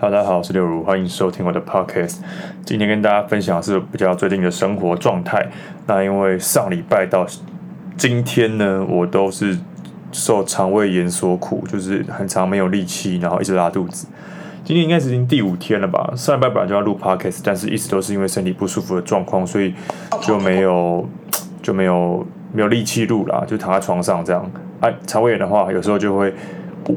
哈喽，大家好，我是刘如，欢迎收听我的 podcast。今天跟大家分享的是比较最近的生活状态。那因为上礼拜到今天呢，我都是受肠胃炎所苦，就是很长没有力气，然后一直拉肚子。今天应该是已经第五天了吧？上礼拜本来就要录 podcast，但是一直都是因为身体不舒服的状况，所以就没有就没有没有力气录啦，就躺在床上这样。哎、啊，肠胃炎的话，有时候就会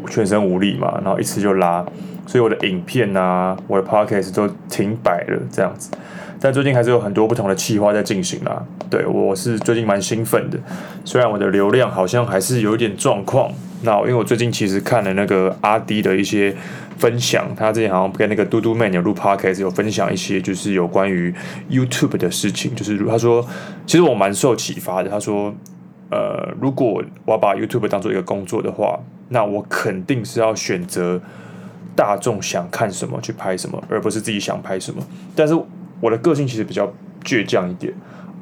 全身无力嘛，然后一吃就拉。所以我的影片啊，我的 podcast 都停摆了这样子，但最近还是有很多不同的企划在进行啦。对，我是最近蛮兴奋的，虽然我的流量好像还是有一点状况。那因为我最近其实看了那个阿迪的一些分享，他之前好像跟那个嘟嘟 man 有录 podcast 有分享一些就是有关于 YouTube 的事情，就是他说其实我蛮受启发的。他说，呃，如果我要把 YouTube 当做一个工作的话，那我肯定是要选择。大众想看什么去拍什么，而不是自己想拍什么。但是我的个性其实比较倔强一点，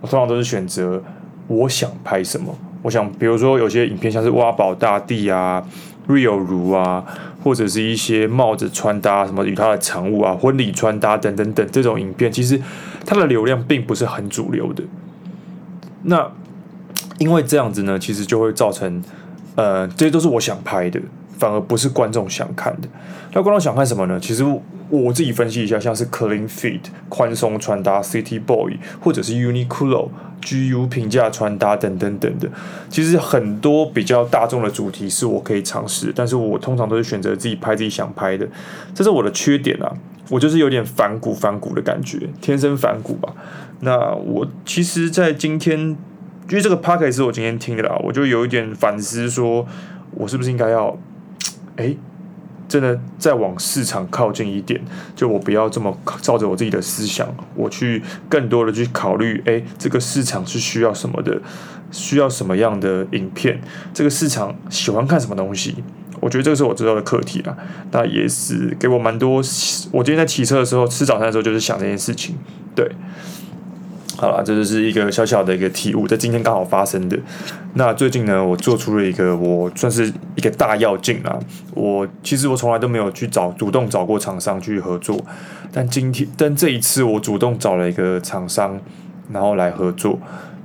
我通常都是选择我想拍什么。我想，比如说有些影片像是挖宝大帝啊、Real 如啊，或者是一些帽子穿搭什么与他的产物啊、婚礼穿搭等等等这种影片，其实它的流量并不是很主流的。那因为这样子呢，其实就会造成，呃，这些都是我想拍的。反而不是观众想看的，那观众想看什么呢？其实我自己分析一下，像是 Clean Fit 宽松穿搭、City Boy 或者是 Uniqlo GU 平价穿搭等等等的，其实很多比较大众的主题是我可以尝试，但是我通常都是选择自己拍自己想拍的，这是我的缺点啊，我就是有点反骨反骨的感觉，天生反骨吧。那我其实，在今天，因为这个 p a c k e 是我今天听的啦，我就有一点反思，说我是不是应该要。哎，真的再往市场靠近一点，就我不要这么照着我自己的思想，我去更多的去考虑，哎，这个市场是需要什么的，需要什么样的影片，这个市场喜欢看什么东西，我觉得这个是我知道的课题啦。那也是给我蛮多，我今天在骑车的时候，吃早餐的时候，就是想这件事情，对。好了，这就是一个小小的一个体悟，在今天刚好发生的。那最近呢，我做出了一个我算是一个大跃进啊。我其实我从来都没有去找主动找过厂商去合作，但今天但这一次我主动找了一个厂商，然后来合作，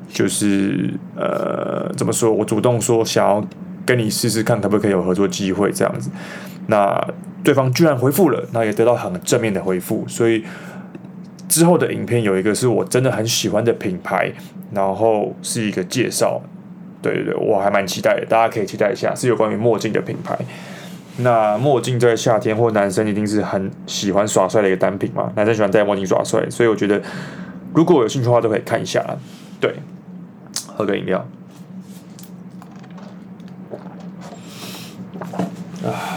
就是呃怎么说，我主动说想要跟你试试看，可不可以有合作机会这样子。那对方居然回复了，那也得到很正面的回复，所以。之后的影片有一个是我真的很喜欢的品牌，然后是一个介绍，对对对，我还蛮期待的，大家可以期待一下，是有关于墨镜的品牌。那墨镜在夏天或男生一定是很喜欢耍帅的一个单品嘛，男生喜欢戴墨镜耍帅，所以我觉得如果有兴趣的话都可以看一下。对，喝个饮料。啊。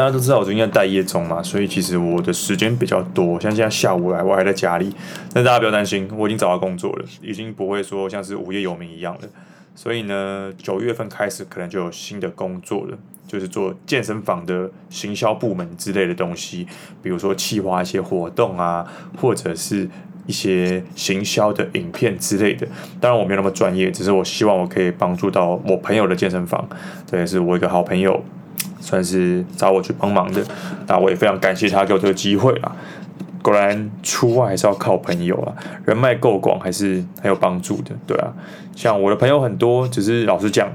大家都知道我最近在待业中嘛，所以其实我的时间比较多。像现在下午来，我还在家里。但大家不要担心，我已经找到工作了，已经不会说像是无业游民一样了。所以呢，九月份开始可能就有新的工作了，就是做健身房的行销部门之类的东西，比如说企划一些活动啊，或者是一些行销的影片之类的。当然我没有那么专业，只是我希望我可以帮助到我朋友的健身房，这也是我一个好朋友。算是找我去帮忙的，那我也非常感谢他给我这个机会啊。果然出外还是要靠朋友啊，人脉够广还是很有帮助的，对啊。像我的朋友很多，只是老实讲，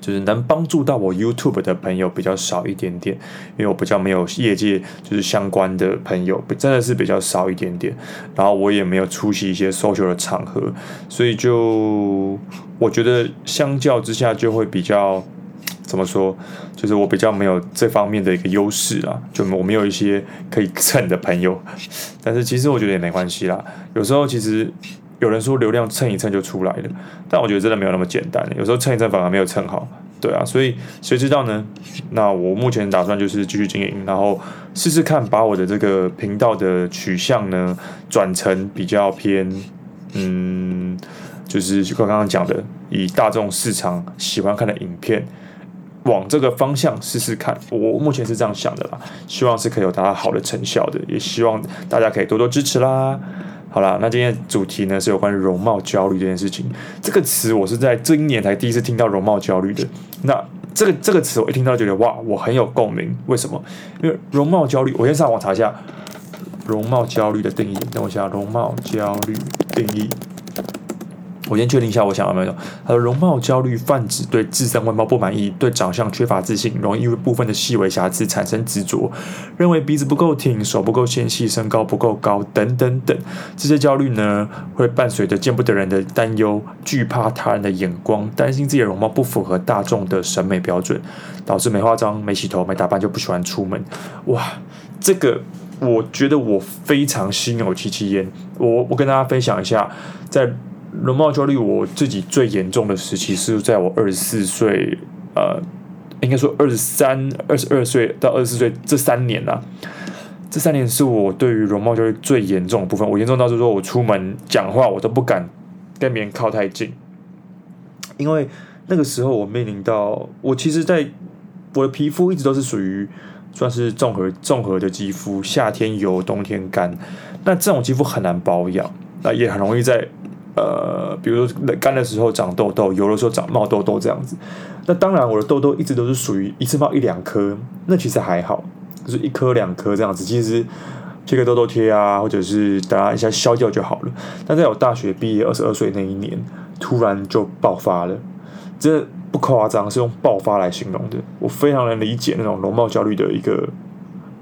就是能帮助到我 YouTube 的朋友比较少一点点，因为我比较没有业界就是相关的朋友，真的是比较少一点点。然后我也没有出席一些 social 的场合，所以就我觉得相较之下就会比较。怎么说？就是我比较没有这方面的一个优势啊，就我没有一些可以蹭的朋友。但是其实我觉得也没关系啦。有时候其实有人说流量蹭一蹭就出来了，但我觉得真的没有那么简单。有时候蹭一蹭反而没有蹭好，对啊。所以谁知道呢？那我目前打算就是继续经营，然后试试看把我的这个频道的取向呢转成比较偏，嗯，就是就刚刚讲的，以大众市场喜欢看的影片。往这个方向试试看，我目前是这样想的啦，希望是可以有达到好的成效的，也希望大家可以多多支持啦。好啦，那今天主题呢是有关于容貌焦虑这件事情，这个词我是在这一年才第一次听到容貌焦虑的。那这个这个词我一听到就觉得哇，我很有共鸣。为什么？因为容貌焦虑，我先上网查一下容貌焦虑的定义。等我一下，容貌焦虑定义。我先确定一下，我想要没有？他说，容貌焦虑泛指对自身外貌不满意，对长相缺乏自信，容易因为部分的细微瑕疵产生执着，认为鼻子不够挺，手不够纤细，身高不够高，等等等。这些焦虑呢，会伴随着见不得人的担忧，惧怕他人的眼光，担心自己的容貌不符合大众的审美标准，导致没化妆、没洗头、没打扮就不喜欢出门。哇，这个我觉得我非常心有戚戚焉。我我跟大家分享一下，在。容貌焦虑，我自己最严重的时期是在我二十四岁，呃，应该说二十三、二十二岁到二十四岁这三年啊，这三年是我对于容貌焦虑最严重的部分。我严重到就是说我出门讲话，我都不敢跟别人靠太近，因为那个时候我面临到，我其实在我的皮肤一直都是属于算是综合综合的肌肤，夏天油，冬天干，那这种肌肤很难保养，那也很容易在。呃，比如说干的时候长痘痘，油的时候长冒痘痘这样子。那当然，我的痘痘一直都是属于一次冒一两颗，那其实还好，就是一颗两颗这样子。其实贴个痘痘贴啊，或者是等它一下消掉就好了。但在我大学毕业二十二岁那一年，突然就爆发了，这不夸张，是用爆发来形容的。我非常能理解那种容貌焦虑的一个。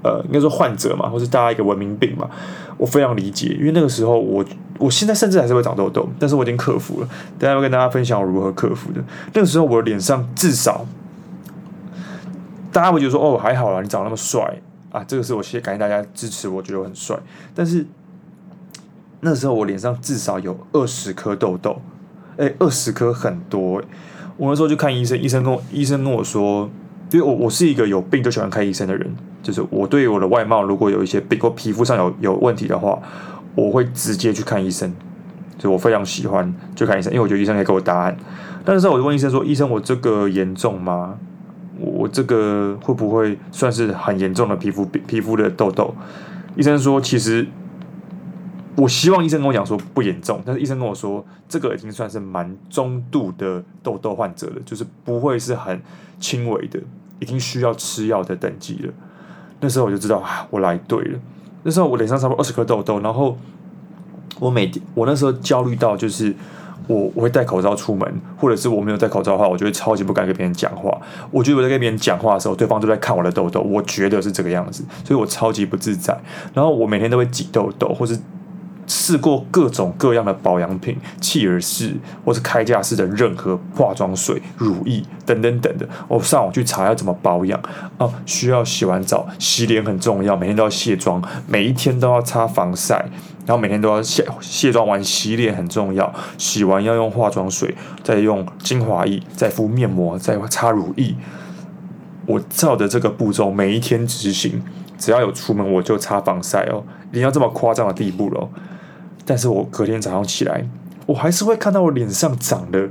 呃，应该说患者嘛，或是大家一个文明病嘛，我非常理解，因为那个时候我，我现在甚至还是会长痘痘，但是我已经克服了。等下会跟大家分享我如何克服的。那个时候我的脸上至少，大家会觉得说，哦，还好啦，你长那么帅啊，这个是我谢感谢大家支持，我觉得我很帅。但是那时候我脸上至少有二十颗痘痘，哎、欸，二十颗很多、我那时候就看医生，医生跟我医生跟我说。因为我我是一个有病就喜欢看医生的人，就是我对我的外貌如果有一些病或皮肤上有有问题的话，我会直接去看医生，所以我非常喜欢去看医生，因为我觉得医生可以给我答案。但是我就问医生说：“医生，我这个严重吗？我这个会不会算是很严重的皮肤皮肤的痘痘？”医生说：“其实。”我希望医生跟我讲说不严重，但是医生跟我说这个已经算是蛮中度的痘痘患者了，就是不会是很轻微的，已经需要吃药的等级了。那时候我就知道啊，我来对了。那时候我脸上差不多二十颗痘痘，然后我每天我那时候焦虑到就是我我会戴口罩出门，或者是我没有戴口罩的话，我就会超级不敢跟别人讲话。我觉得我在跟别人讲话的时候，对方都在看我的痘痘，我觉得是这个样子，所以我超级不自在。然后我每天都会挤痘痘，或是。试过各种各样的保养品，契尔氏或是开架式的任何化妆水、乳液等等等的，我上网去查要怎么保养哦，需要洗完澡洗脸很重要，每天都要卸妆，每一天都要擦防晒，然后每天都要卸卸妆完洗脸很重要，洗完要用化妆水，再用精华液，再敷面膜，再擦乳液。我照着这个步骤每一天执行，只要有出门我就擦防晒哦，已经要这么夸张的地步了。但是我隔天早上起来，我还是会看到我脸上长了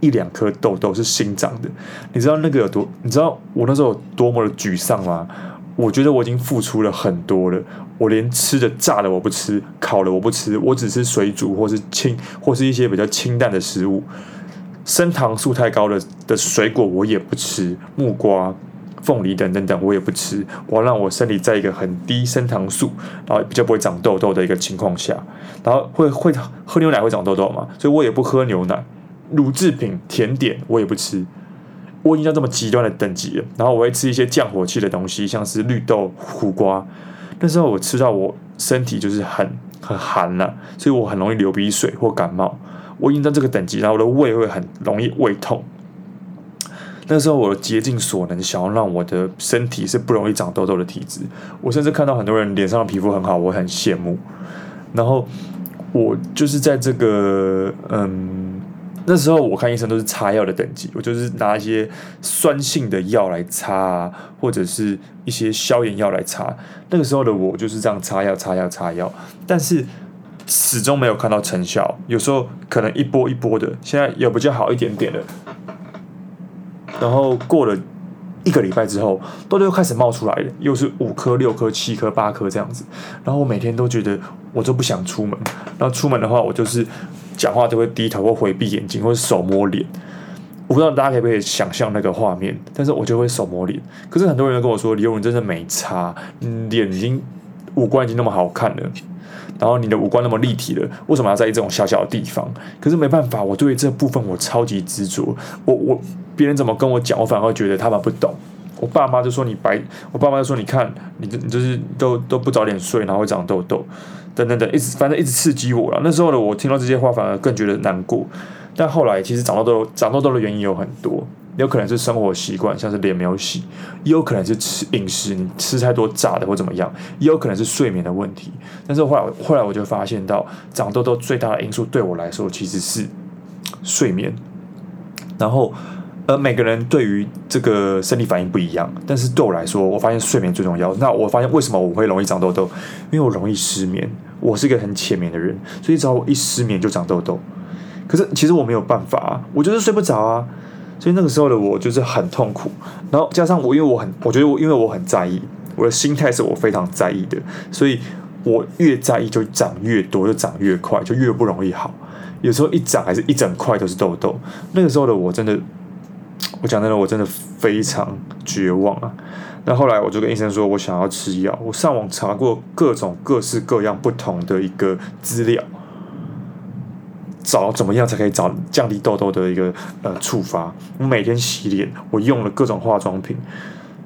一两颗痘痘，是新长的。你知道那个有多？你知道我那时候有多么的沮丧吗？我觉得我已经付出了很多了。我连吃的炸的我不吃，烤的我不吃，我只吃水煮或是清或是一些比较清淡的食物。升糖素太高的的水果我也不吃，木瓜。凤梨等等等，我也不吃。我要让我身体在一个很低升糖素，然后比较不会长痘痘的一个情况下，然后会会喝牛奶会长痘痘嘛？所以我也不喝牛奶。乳制品、甜点我也不吃。我已经到这么极端的等级了。然后我会吃一些降火气的东西，像是绿豆、苦瓜。那时候我吃到我身体就是很很寒了，所以我很容易流鼻水或感冒。我已经到这个等级，然后我的胃会很容易胃痛。那时候我竭尽所能，想要让我的身体是不容易长痘痘的体质。我甚至看到很多人脸上的皮肤很好，我很羡慕。然后我就是在这个嗯，那时候我看医生都是擦药的等级，我就是拿一些酸性的药来擦啊，或者是一些消炎药来擦。那个时候的我就是这样擦药、擦药、擦药，但是始终没有看到成效。有时候可能一波一波的，现在有比较好一点点的。然后过了一个礼拜之后，痘痘又开始冒出来了，又是五颗、六颗、七颗、八颗这样子。然后我每天都觉得我就不想出门，然后出门的话，我就是讲话都会低头或回避眼睛，或者手摸脸。我不知道大家可不可以想象那个画面，但是我就会手摸脸。可是很多人都跟我说，李永仁真的没差，脸已经五官已经那么好看了，然后你的五官那么立体了，为什么要在意这种小小的地方？可是没办法，我对于这部分我超级执着。我我别人怎么跟我讲，我反而觉得他们不懂。我爸妈就说你白，我爸妈就说你看你这你就是都都不早点睡，然后会长痘痘，等等等，一直反正一直刺激我了。那时候的我听到这些话，反而更觉得难过。但后来，其实长痘痘、长痘痘的原因有很多，有可能是生活习惯，像是脸没有洗；也有可能是吃饮食，你吃太多炸的或怎么样；也有可能是睡眠的问题。但是后来，后来我就发现到，长痘痘最大的因素对我来说其实是睡眠。然后，呃，每个人对于这个生理反应不一样，但是对我来说，我发现睡眠最重要。那我发现为什么我会容易长痘痘？因为我容易失眠，我是一个很浅眠的人，所以只要我一失眠就长痘痘。可是其实我没有办法啊，我就是睡不着啊，所以那个时候的我就是很痛苦。然后加上我，因为我很，我觉得我因为我很在意，我的心态是我非常在意的，所以我越在意就长越多，就长越快，就越不容易好。有时候一长还是一整块都是痘痘。那个时候的我真的，我讲真的，我真的非常绝望啊。那后来我就跟医生说，我想要吃药。我上网查过各种各式各样不同的一个资料。找怎么样才可以找降低痘痘的一个呃触发？我每天洗脸，我用了各种化妆品。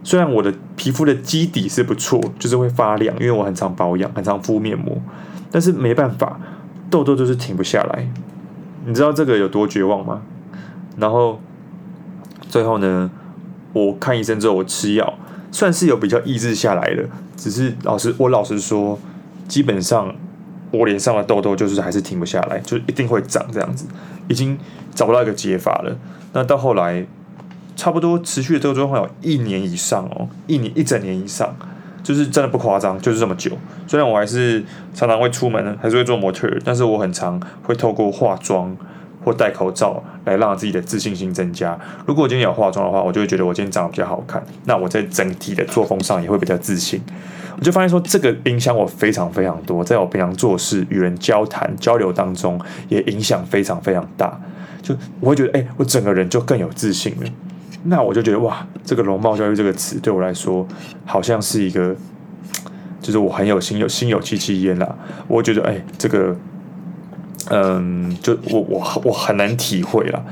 虽然我的皮肤的基底是不错，就是会发亮，因为我很常保养，很常敷面膜。但是没办法，痘痘就是停不下来。你知道这个有多绝望吗？然后最后呢，我看医生之后，我吃药，算是有比较抑制下来了。只是老实，我老实说，基本上。我脸上的痘痘就是还是停不下来，就一定会长这样子，已经找不到一个解法了。那到后来，差不多持续的这个状况有一年以上哦，一年一整年以上，就是真的不夸张，就是这么久。虽然我还是常常会出门，还是会做模特，但是我很常会透过化妆或戴口罩来让自己的自信心增加。如果我今天有化妆的话，我就会觉得我今天长得比较好看，那我在整体的作风上也会比较自信。我就发现说，这个影响我非常非常多，在我平常做事、与人交谈、交流当中，也影响非常非常大。就我会觉得，哎、我整个人就更有自信了。那我就觉得，哇，这个容貌焦虑这个词对我来说，好像是一个，就是我很有心有心有戚戚焉啦。我觉得，哎、这个，嗯，就我我我很难体会啦。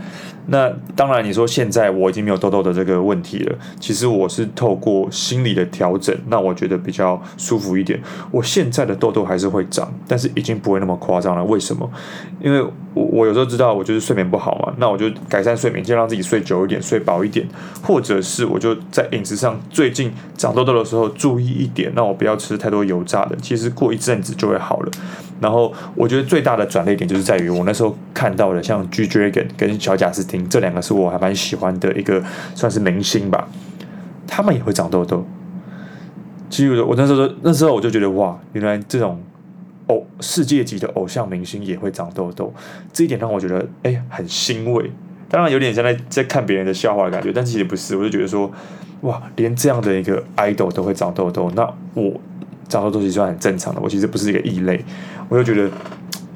那当然，你说现在我已经没有痘痘的这个问题了。其实我是透过心理的调整，那我觉得比较舒服一点。我现在的痘痘还是会长，但是已经不会那么夸张了。为什么？因为我我有时候知道我就是睡眠不好嘛，那我就改善睡眠，就让自己睡久一点，睡饱一点，或者是我就在饮食上最近长痘痘的时候注意一点，那我不要吃太多油炸的。其实过一阵子就会好了。然后我觉得最大的转捩点就是在于我那时候看到的，像 G Dragon 跟小贾斯汀这两个是我还蛮喜欢的一个算是明星吧，他们也会长痘痘。其实我那时候那时候我就觉得哇，原来这种偶世界级的偶像明星也会长痘痘，这一点让我觉得哎很欣慰。当然有点像在在看别人的笑话的感觉，但其实不是，我就觉得说哇，连这样的一个 idol 都会长痘痘，那我。长痘痘其实算很正常的，我其实不是一个异类，我就觉得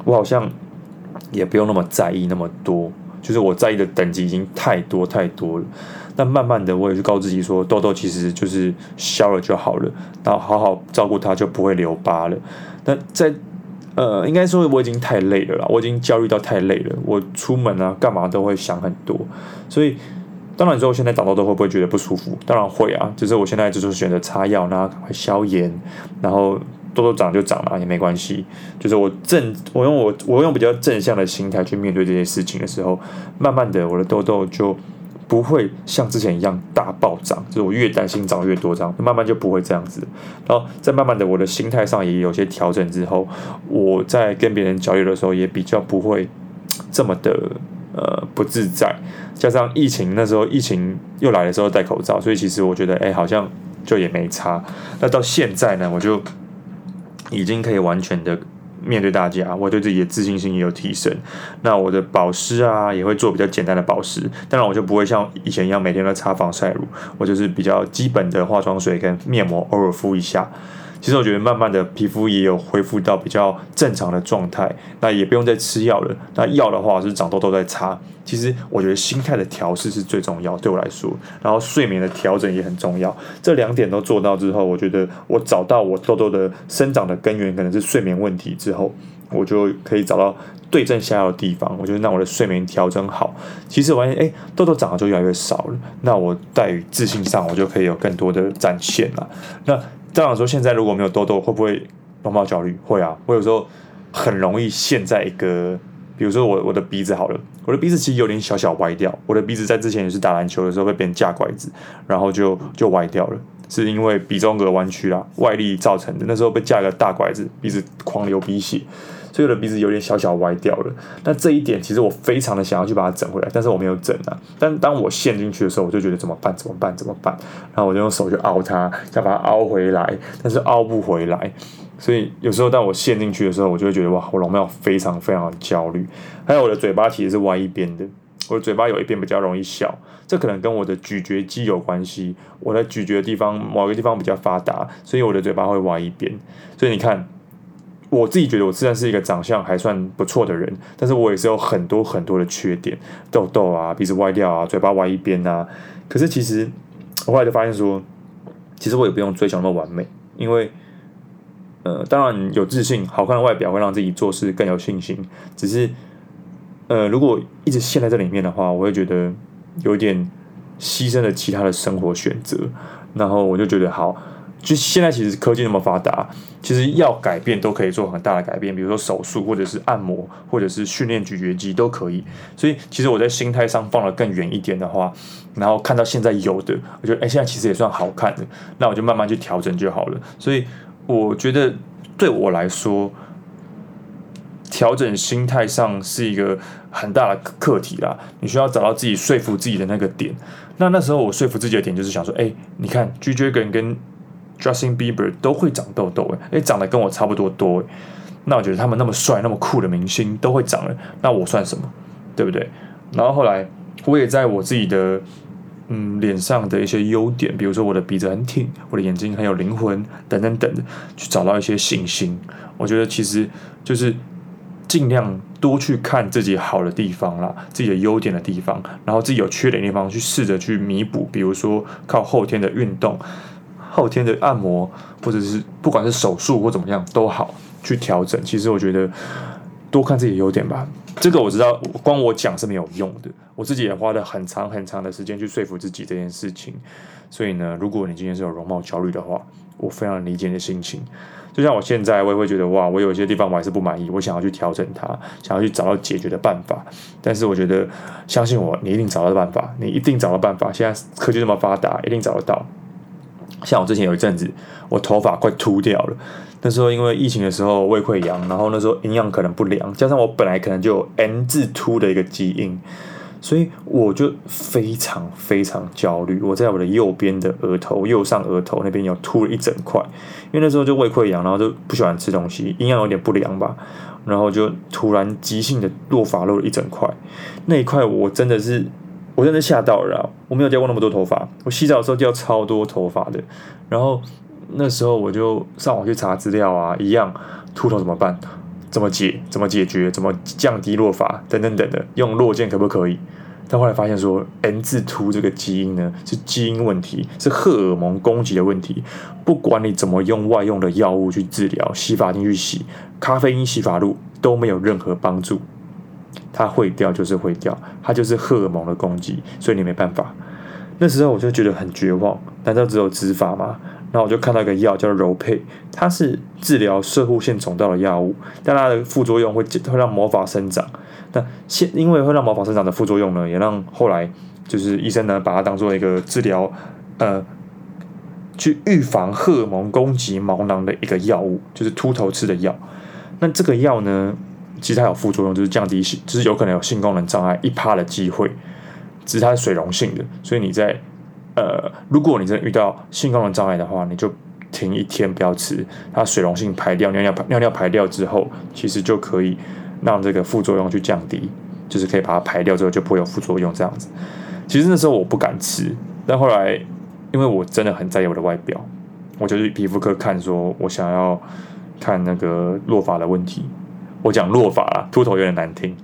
我好像也不用那么在意那么多，就是我在意的等级已经太多太多了。但慢慢的，我也就告自己说，痘痘其实就是消了就好了，然后好好照顾它就不会留疤了。那在呃，应该说我已经太累了啦，我已经焦虑到太累了，我出门啊干嘛都会想很多，所以。当然，你说我现在长痘痘会不会觉得不舒服？当然会啊，只是我现在就是选择擦药，然后赶快消炎，然后痘痘长就长了也没关系。就是我正，我用我我用比较正向的心态去面对这些事情的时候，慢慢的我的痘痘就不会像之前一样大暴涨，就是我越担心长越多，这样慢慢就不会这样子。然后在慢慢的我的心态上也有些调整之后，我在跟别人交流的时候也比较不会这么的。呃，不自在，加上疫情那时候，疫情又来的时候戴口罩，所以其实我觉得，哎，好像就也没差。那到现在呢，我就已经可以完全的面对大家，我对自己的自信心也有提升。那我的保湿啊，也会做比较简单的保湿，当然我就不会像以前一样每天都擦防晒乳，我就是比较基本的化妆水跟面膜，偶尔敷一下。其实我觉得慢慢的皮肤也有恢复到比较正常的状态，那也不用再吃药了。那药的话是长痘痘在擦。其实我觉得心态的调试是最重要，对我来说，然后睡眠的调整也很重要。这两点都做到之后，我觉得我找到我痘痘的生长的根源可能是睡眠问题之后，我就可以找到对症下药的地方。我觉得让我的睡眠调整好，其实我发现哎，痘痘长得就越来越少了。那我在于自信上，我就可以有更多的展现了。那当然说，现在如果没有痘痘，会不会容貌焦虑？会啊，我有时候很容易陷在一个。比如说我我的鼻子好了，我的鼻子其实有点小小歪掉。我的鼻子在之前也是打篮球的时候被别人架拐子，然后就就歪掉了，是因为鼻中隔弯曲啦，外力造成的。那时候被架个大拐子，鼻子狂流鼻血，所以我的鼻子有点小小歪掉了。那这一点其实我非常的想要去把它整回来，但是我没有整啊。但当我陷进去的时候，我就觉得怎么办？怎么办？怎么办？然后我就用手去凹它，想把它凹回来，但是凹不回来。所以有时候当我陷进去的时候，我就会觉得哇，我容貌非常非常的焦虑。还有我的嘴巴其实是歪一边的，我的嘴巴有一边比较容易笑，这可能跟我的咀嚼肌有关系。我的咀嚼的地方某个地方比较发达，所以我的嘴巴会歪一边。所以你看，我自己觉得我自然是一个长相还算不错的人，但是我也是有很多很多的缺点，痘痘啊，鼻子歪掉啊，嘴巴歪一边啊。可是其实我后来就发现说，其实我也不用追求那么完美，因为。呃，当然有自信，好看的外表会让自己做事更有信心。只是，呃，如果一直陷在这里面的话，我会觉得有点牺牲了其他的生活选择。然后我就觉得，好，就现在其实科技那么发达，其实要改变都可以做很大的改变，比如说手术，或者是按摩，或者是训练咀嚼肌都可以。所以，其实我在心态上放得更远一点的话，然后看到现在有的，我觉得，哎，现在其实也算好看的，那我就慢慢去调整就好了。所以。我觉得对我来说，调整心态上是一个很大的课题啦。你需要找到自己说服自己的那个点。那那时候我说服自己的点就是想说，哎，你看，G Dragon 跟 Justin Bieber 都会长痘痘，哎，长得跟我差不多多。那我觉得他们那么帅、那么酷的明星都会长了，那我算什么？对不对？然后后来我也在我自己的。嗯，脸上的一些优点，比如说我的鼻子很挺，我的眼睛很有灵魂，等等等的，去找到一些信心。我觉得其实就是尽量多去看自己好的地方啦，自己的优点的地方，然后自己有缺点的地方去试着去弥补。比如说靠后天的运动、后天的按摩，或者是不管是手术或怎么样都好，去调整。其实我觉得多看自己的优点吧。这个我知道，光我讲是没有用的。我自己也花了很长很长的时间去说服自己这件事情。所以呢，如果你今天是有容貌焦虑的话，我非常理解你的心情。就像我现在，我也会觉得哇，我有一些地方我还是不满意，我想要去调整它，想要去找到解决的办法。但是我觉得，相信我，你一定找到办法，你一定找到办法。现在科技这么发达，一定找得到。像我之前有一阵子，我头发快秃掉了。那时候因为疫情的时候胃溃疡，然后那时候营养可能不良，加上我本来可能就有 N 字秃的一个基因，所以我就非常非常焦虑。我在我的右边的额头、右上额头那边有秃了一整块，因为那时候就胃溃疡，然后就不喜欢吃东西，营养有点不良吧，然后就突然急性的落发落了一整块。那一块我真的是，我真的吓到了，我没有掉过那么多头发，我洗澡的时候掉超多头发的，然后。那时候我就上网去查资料啊，一样秃头怎么办？怎么解？怎么解决？怎么降低落发？等等等等，用落健可不可以？但后来发现说，N 字秃这个基因呢，是基因问题，是荷尔蒙攻击的问题。不管你怎么用外用的药物去治疗，洗发精去洗，咖啡因洗发露都没有任何帮助。它会掉就是会掉，它就是荷尔蒙的攻击，所以你没办法。那时候我就觉得很绝望，难道只有植发吗？然后我就看到一个药叫柔沛，它是治疗射护腺肿大的药物，但它的副作用会会让毛发生长。那现因为会让毛发生长的副作用呢，也让后来就是医生呢把它当做一个治疗，呃，去预防荷尔蒙攻击毛囊的一个药物，就是秃头吃的药。那这个药呢，其实它有副作用，就是降低性，就是有可能有性功能障碍一趴的机会，只是它是水溶性的，所以你在。呃，如果你真的遇到性功能障碍的话，你就停一天不要吃，它水溶性排掉，尿尿排尿尿排掉之后，其实就可以让这个副作用去降低，就是可以把它排掉之后就不会有副作用这样子。其实那时候我不敢吃，但后来因为我真的很在意我的外表，我就去皮肤科看，说我想要看那个落发的问题。我讲落发啊，秃头有点难听。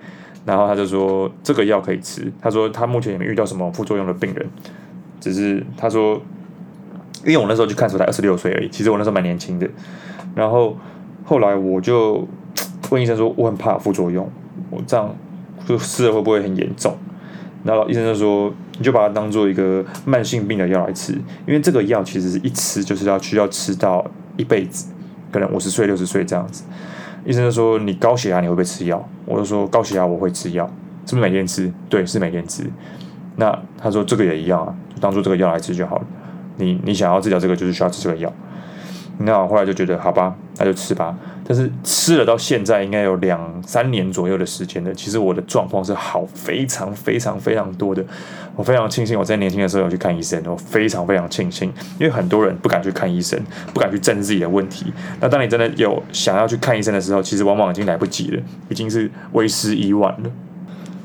然后他就说这个药可以吃。他说他目前也没遇到什么副作用的病人，只是他说，因为我那时候去看的时候才二十六岁而已，其实我那时候蛮年轻的。然后后来我就问医生说，我很怕副作用，我这样就吃了会不会很严重？然后医生就说，你就把它当做一个慢性病的药来吃，因为这个药其实是一吃就是要需要吃到一辈子，可能五十岁六十岁这样子。医生就说，你高血压你会不会吃药？我就说高血压我会吃药，是不是每天吃？对，是每天吃。那他说这个也一样啊，就当做这个药来吃就好了。你你想要治疗这个，就是需要吃这个药。那我后来就觉得好吧，那就吃吧。但是吃了到现在应该有两三年左右的时间了，其实我的状况是好非常非常非常多的。我非常庆幸我在年轻的时候有去看医生，我非常非常庆幸，因为很多人不敢去看医生，不敢去正自己的问题。那当你真的有想要去看医生的时候，其实往往已经来不及了，已经是为时已晚了。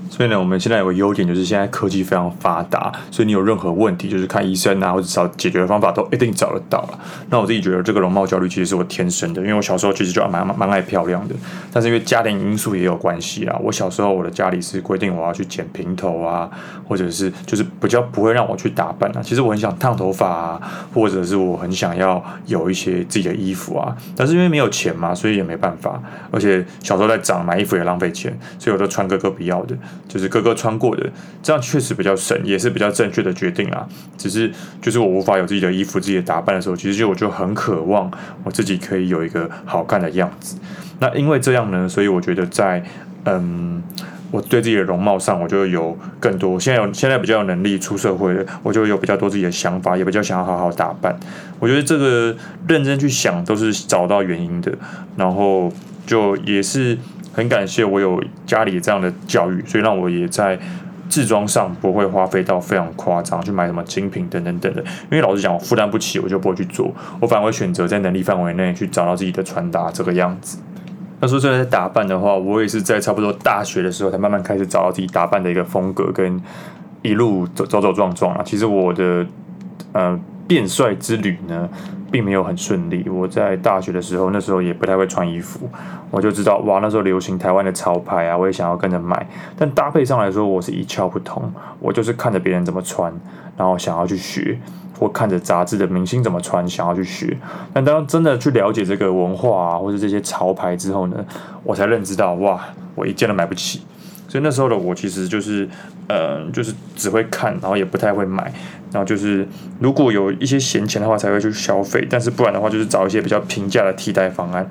所以呢，我们现在有个优点就是现在科技非常发达，所以你有任何问题，就是看医生啊，或者找解决的方法都一定找得到了。那我自己觉得这个容貌焦虑其实是我天生的，因为我小时候其实就蛮蛮蛮爱漂亮的，但是因为家庭因素也有关系啊。我小时候我的家里是规定我要去剪平头啊，或者是就是比较不会让我去打扮啊。其实我很想烫头发啊，或者是我很想要有一些自己的衣服啊，但是因为没有钱嘛，所以也没办法。而且小时候在长买衣服也浪费钱，所以我都穿哥哥不要的。就是哥哥穿过的，这样确实比较省，也是比较正确的决定啊。只是就是我无法有自己的衣服、自己的打扮的时候，其实就我就很渴望我自己可以有一个好看的样子。那因为这样呢，所以我觉得在嗯，我对自己的容貌上，我就有更多。现在有现在比较有能力出社会了，我就有比较多自己的想法，也比较想要好好打扮。我觉得这个认真去想，都是找到原因的。然后就也是。很感谢我有家里这样的教育，所以让我也在制装上不会花费到非常夸张，去买什么精品等等等等。因为老实讲，我负担不起，我就不会去做。我反而会选择在能力范围内去找到自己的穿搭这个样子。那说真的，打扮的话，我也是在差不多大学的时候才慢慢开始找到自己打扮的一个风格，跟一路走走走撞撞啊。其实我的呃变帅之旅呢，并没有很顺利。我在大学的时候，那时候也不太会穿衣服，我就知道哇，那时候流行台湾的潮牌啊，我也想要跟着买。但搭配上来说，我是一窍不通。我就是看着别人怎么穿，然后想要去学，或看着杂志的明星怎么穿，想要去学。但当真的去了解这个文化啊，或者这些潮牌之后呢，我才认知到哇，我一件都买不起。所以那时候的我其实就是，呃，就是只会看，然后也不太会买。然后就是，如果有一些闲钱的话，才会去消费。但是不然的话，就是找一些比较平价的替代方案。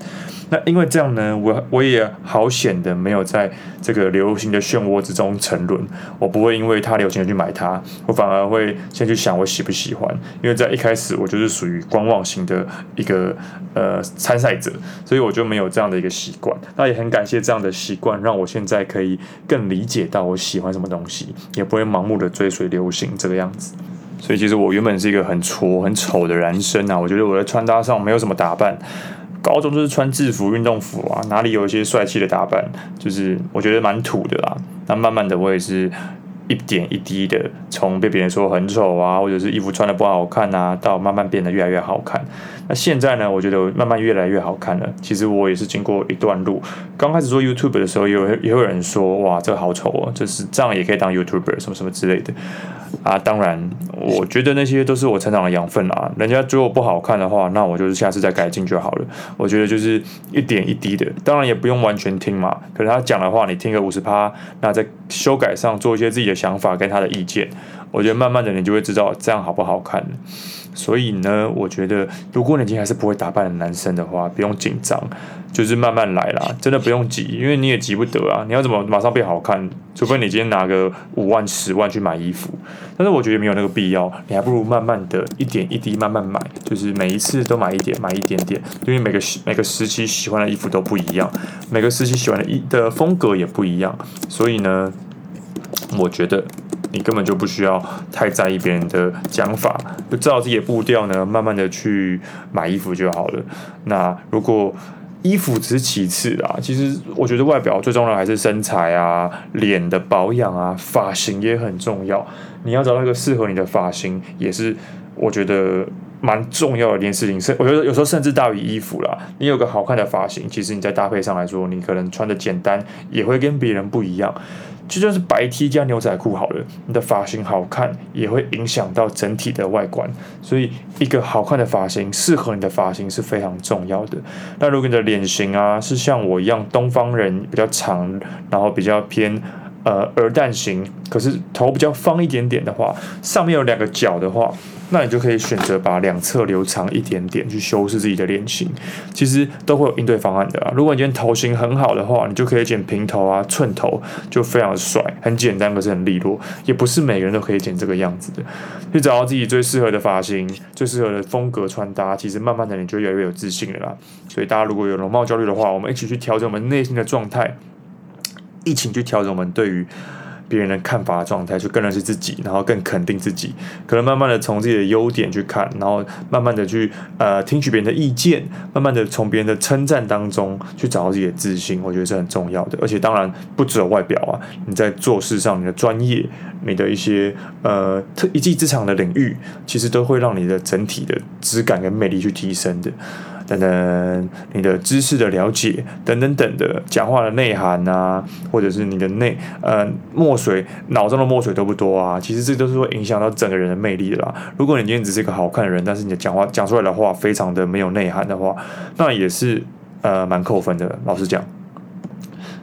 那因为这样呢，我我也好险的没有在这个流行的漩涡之中沉沦。我不会因为它流行的去买它，我反而会先去想我喜不喜欢。因为在一开始我就是属于观望型的一个呃参赛者，所以我就没有这样的一个习惯。那也很感谢这样的习惯，让我现在可以更理解到我喜欢什么东西，也不会盲目的追随流行这个样子。所以其实我原本是一个很挫、很丑的男生啊。我觉得我在穿搭上没有什么打扮。高中就是穿制服、运动服啊，哪里有一些帅气的打扮，就是我觉得蛮土的啦。那慢慢的，我也是一点一滴的，从被别人说很丑啊，或者是衣服穿的不好看啊，到慢慢变得越来越好看。那现在呢，我觉得慢慢越来越好看了。其实我也是经过一段路。刚开始做 YouTube 的时候，也有也有人说，哇，这个好丑哦，就是这样也可以当 YouTuber 什么什么之类的。啊，当然，我觉得那些都是我成长的养分啊。人家觉得我不好看的话，那我就是下次再改进就好了。我觉得就是一点一滴的，当然也不用完全听嘛。可是他讲的话，你听个五十趴，那在修改上做一些自己的想法跟他的意见，我觉得慢慢的你就会知道这样好不好看。所以呢，我觉得如果你今天还是不会打扮的男生的话，不用紧张，就是慢慢来啦，真的不用急，因为你也急不得啊。你要怎么马上变好看？除非你今天拿个五万、十万去买衣服，但是我觉得没有那个必要。你还不如慢慢的一点一滴慢慢买，就是每一次都买一点，买一点点，因为每个时每个时期喜欢的衣服都不一样，每个时期喜欢的衣的风格也不一样，所以呢，我觉得。你根本就不需要太在意别人的讲法，就照自己的步调呢，慢慢的去买衣服就好了。那如果衣服只是其次啊，其实我觉得外表最重要的还是身材啊、脸的保养啊、发型也很重要。你要找到一个适合你的发型，也是我觉得蛮重要的一件事情，甚我觉得有时候甚至大于衣服啦。你有个好看的发型，其实你在搭配上来说，你可能穿的简单也会跟别人不一样。就算是白 T 加牛仔裤好了，你的发型好看也会影响到整体的外观。所以，一个好看的发型，适合你的发型是非常重要的。那如果你的脸型啊是像我一样东方人，比较长，然后比较偏。呃，鹅蛋型，可是头比较方一点点的话，上面有两个角的话，那你就可以选择把两侧留长一点点，去修饰自己的脸型。其实都会有应对方案的。如果你今天头型很好的话，你就可以剪平头啊、寸头，就非常帅，很简单，可是很利落。也不是每个人都可以剪这个样子的。去找到自己最适合的发型、最适合的风格穿搭，其实慢慢的你就越来越有自信了啦。所以大家如果有容貌焦虑的话，我们一起去调整我们内心的状态。一起去调整我们对于别人的看法状态，去更认识自己，然后更肯定自己。可能慢慢的从自己的优点去看，然后慢慢的去呃听取别人的意见，慢慢的从别人的称赞当中去找到自己的自信。我觉得是很重要的。而且当然不只有外表啊，你在做事上，你的专业，你的一些呃特一技之长的领域，其实都会让你的整体的质感跟魅力去提升的。等等，你的知识的了解，等等等的讲话的内涵啊，或者是你的内呃墨水脑中的墨水多不多啊？其实这都是会影响到整个人的魅力的啦。如果你今天只是一个好看的人，但是你的讲话讲出来的话非常的没有内涵的话，那也是呃蛮扣分的。老实讲，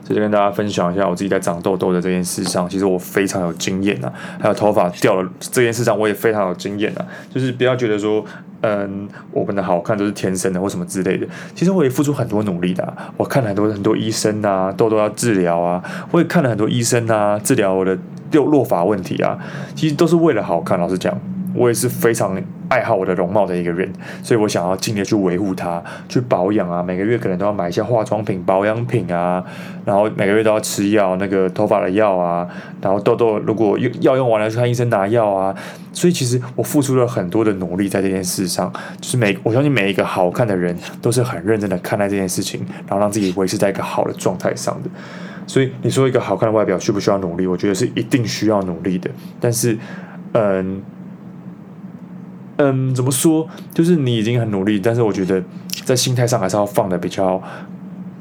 所以跟大家分享一下我自己在长痘痘的这件事上，其实我非常有经验啊。还有头发掉了这件事上，我也非常有经验啊。就是不要觉得说。嗯，我们的好看都是天生的或什么之类的。其实我也付出很多努力的。我看了很多很多医生啊，痘痘要治疗啊。我也看了很多医生啊，治疗我的掉落发问题啊。其实都是为了好看。老实讲。我也是非常爱好我的容貌的一个人，所以我想要尽力去维护它，去保养啊。每个月可能都要买一些化妆品、保养品啊，然后每个月都要吃药，那个头发的药啊。然后痘痘如果用药用完了，去看医生拿药啊。所以其实我付出了很多的努力在这件事上，就是每我相信每一个好看的人都是很认真的看待这件事情，然后让自己维持在一个好的状态上的。所以你说一个好看的外表需不需要努力？我觉得是一定需要努力的。但是，嗯。嗯，怎么说？就是你已经很努力，但是我觉得在心态上还是要放的比较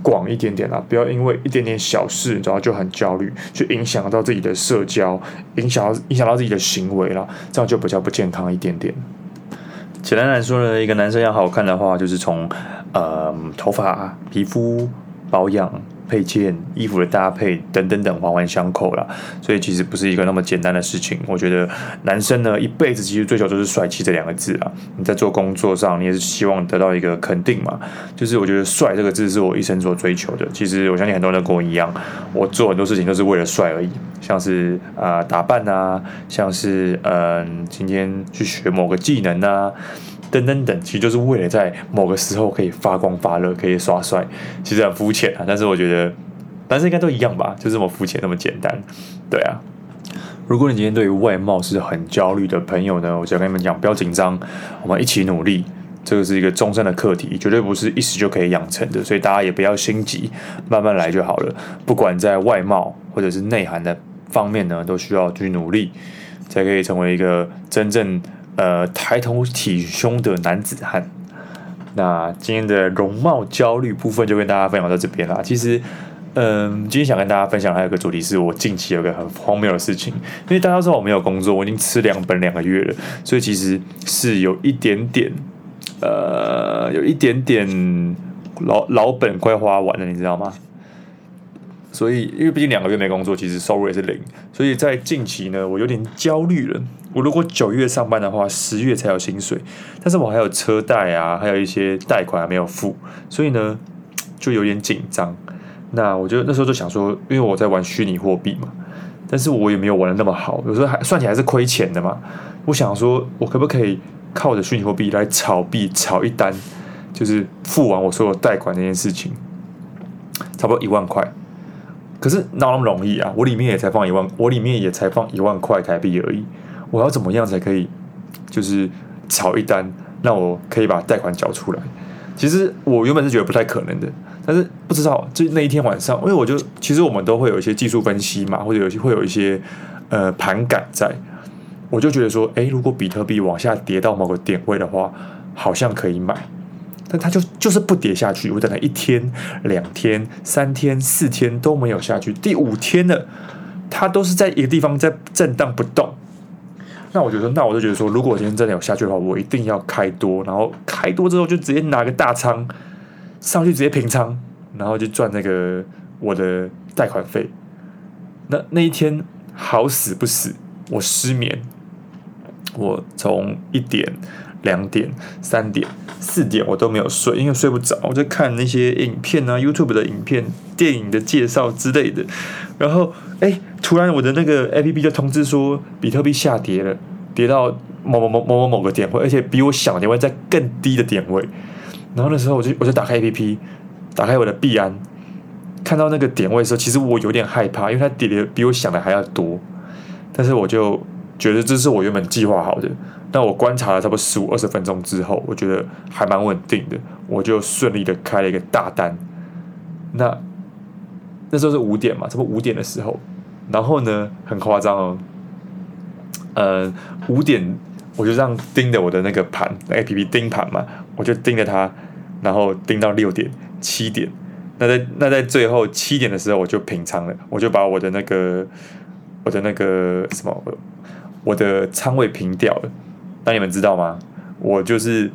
广一点点啦，不要因为一点点小事，然后就很焦虑，去影响到自己的社交，影响到影响到自己的行为啦，这样就比较不健康一点点。简单来说呢，一个男生要好看的话，就是从呃头发、皮肤保养。配件、衣服的搭配等等等环环相扣啦，所以其实不是一个那么简单的事情。我觉得男生呢，一辈子其实追求就是帅气这两个字啊。你在做工作上，你也是希望得到一个肯定嘛。就是我觉得帅这个字是我一生所追求的。其实我相信很多人都跟我一样，我做很多事情都是为了帅而已，像是啊、打扮啊，像是嗯、今天去学某个技能啊。等等等，其实就是为了在某个时候可以发光发热，可以耍帅。其实很肤浅啊，但是我觉得男生应该都一样吧，就这么肤浅，那么简单。对啊，如果你今天对于外貌是很焦虑的朋友呢，我想跟你们讲，不要紧张，我们一起努力。这个是一个终身的课题，绝对不是一时就可以养成的，所以大家也不要心急，慢慢来就好了。不管在外貌或者是内涵的方面呢，都需要去努力，才可以成为一个真正。呃，抬头挺胸的男子汉。那今天的容貌焦虑部分就跟大家分享到这边啦。其实，嗯、今天想跟大家分享还有个主题是我近期有个很荒谬的事情，因为大家知道我没有工作，我已经吃两本两个月了，所以其实是有一点点，呃，有一点点老老本快花完了，你知道吗？所以，因为毕竟两个月没工作，其实收入也是零，所以在近期呢，我有点焦虑了。我如果九月上班的话，十月才有薪水，但是我还有车贷啊，还有一些贷款还没有付，所以呢，就有点紧张。那我就那时候就想说，因为我在玩虚拟货币嘛，但是我也没有玩的那么好，有时候还算起来是亏钱的嘛。我想说，我可不可以靠着虚拟货币来炒币炒一单，就是付完我所有贷款那件事情，差不多一万块。可是哪那么容易啊？我里面也才放一万，我里面也才放一万块台币而已。我要怎么样才可以，就是炒一单，让我可以把贷款缴出来？其实我原本是觉得不太可能的，但是不知道就那一天晚上，因为我就其实我们都会有一些技术分析嘛，或者有些会有一些呃盘感在。我就觉得说，诶，如果比特币往下跌到某个点位的话，好像可以买。但它就就是不跌下去，我等了一天、两天、三天、四天都没有下去，第五天了，它都是在一个地方在震荡不动。那我觉得，那我就觉得说，如果今天真的有下去的话，我一定要开多，然后开多之后就直接拿个大仓上去，直接平仓，然后就赚那个我的贷款费。那那一天好死不死，我失眠，我从一点。两点、三点、四点，我都没有睡，因为睡不着，我就看那些影片啊，YouTube 的影片、电影的介绍之类的。然后，哎，突然我的那个 APP 就通知说，比特币下跌了，跌到某某某某某某个点位，而且比我想的点位在更低的点位。然后那时候我就我就打开 APP，打开我的币安，看到那个点位的时候，其实我有点害怕，因为它跌的比我想的还要多。但是我就觉得这是我原本计划好的。那我观察了差不多十五二十分钟之后，我觉得还蛮稳定的，我就顺利的开了一个大单。那那时候是五点嘛，差不多五点的时候，然后呢，很夸张哦，呃，五点我就这样盯着我的那个盘，APP 盯盘嘛，我就盯着它，然后盯到六点、七点。那在那在最后七点的时候，我就平仓了，我就把我的那个我的那个什么，我的仓位平掉了。那你们知道吗？我就是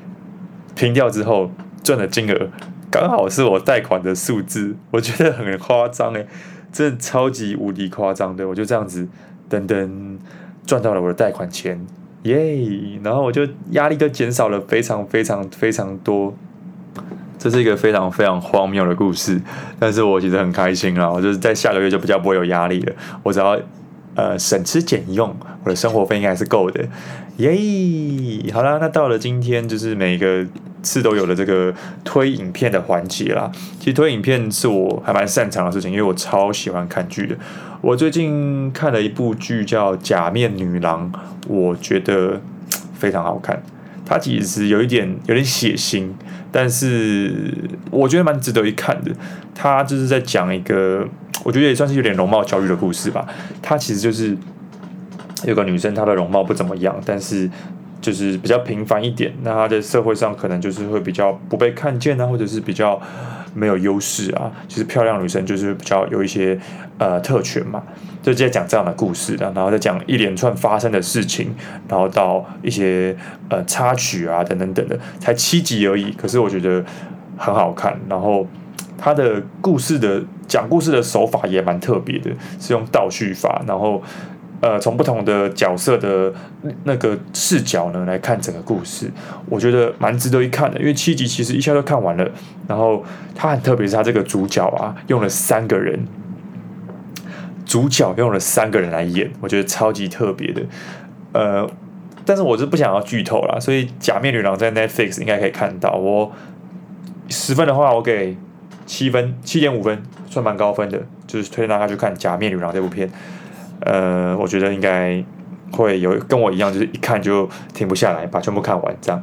平掉之后赚的金额刚好是我贷款的数字，我觉得很夸张诶，真的超级无敌夸张的。我就这样子噔噔赚到了我的贷款钱，耶、然后我就压力就减少了非常非常非常多。这是一个非常非常荒谬的故事，但是我其实很开心啊！我就是在下个月就比较不会有压力了，我只要。呃，省吃俭用，我的生活费应该还是够的，耶、好啦，那到了今天，就是每个次都有的这个推影片的环节啦。其实推影片是我还蛮擅长的事情，因为我超喜欢看剧的。我最近看了一部剧叫《假面女郎》，我觉得非常好看。它其实有一点有点血腥，但是我觉得蛮值得一看的。他就是在讲一个。我觉得也算是有点容貌焦虑的故事吧。他其实就是有个女生，她的容貌不怎么样，但是就是比较平凡一点。那她在社会上可能就是会比较不被看见啊，或者是比较没有优势啊。其实漂亮女生就是比较有一些呃特权嘛。就在讲这样的故事的，然后再讲一连串发生的事情，然后到一些呃插曲啊等等等的，才七集而已。可是我觉得很好看，然后。他的故事的讲故事的手法也蛮特别的，是用倒叙法，然后呃从不同的角色的那个视角呢来看整个故事，我觉得蛮值得一看的。因为七集其实一下就看完了，然后他很特别，是他这个主角啊用了三个人，主角用了三个人来演，我觉得超级特别的。呃，但是我是不想要剧透啦，所以《假面女郎》在 Netflix 应该可以看到。我十分的话，我给。七分，七点五分，算蛮高分的，就是推荐大家去看《假面女郎》这部片。呃，我觉得应该会有跟我一样，就是一看就停不下来，把全部看完这样。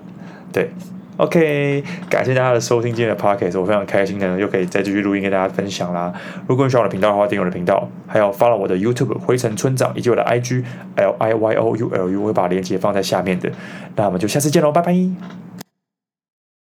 对，OK，感谢大家的收听，今天的 Podcast，我非常开心的又可以再继续录音跟大家分享啦。如果你喜欢我的频道的话，订阅我的频道，还有 follow 我的 YouTube 灰尘村长以及我的 IG L I Y O U L U，我会把链接放在下面的。那我们就下次见喽，拜拜。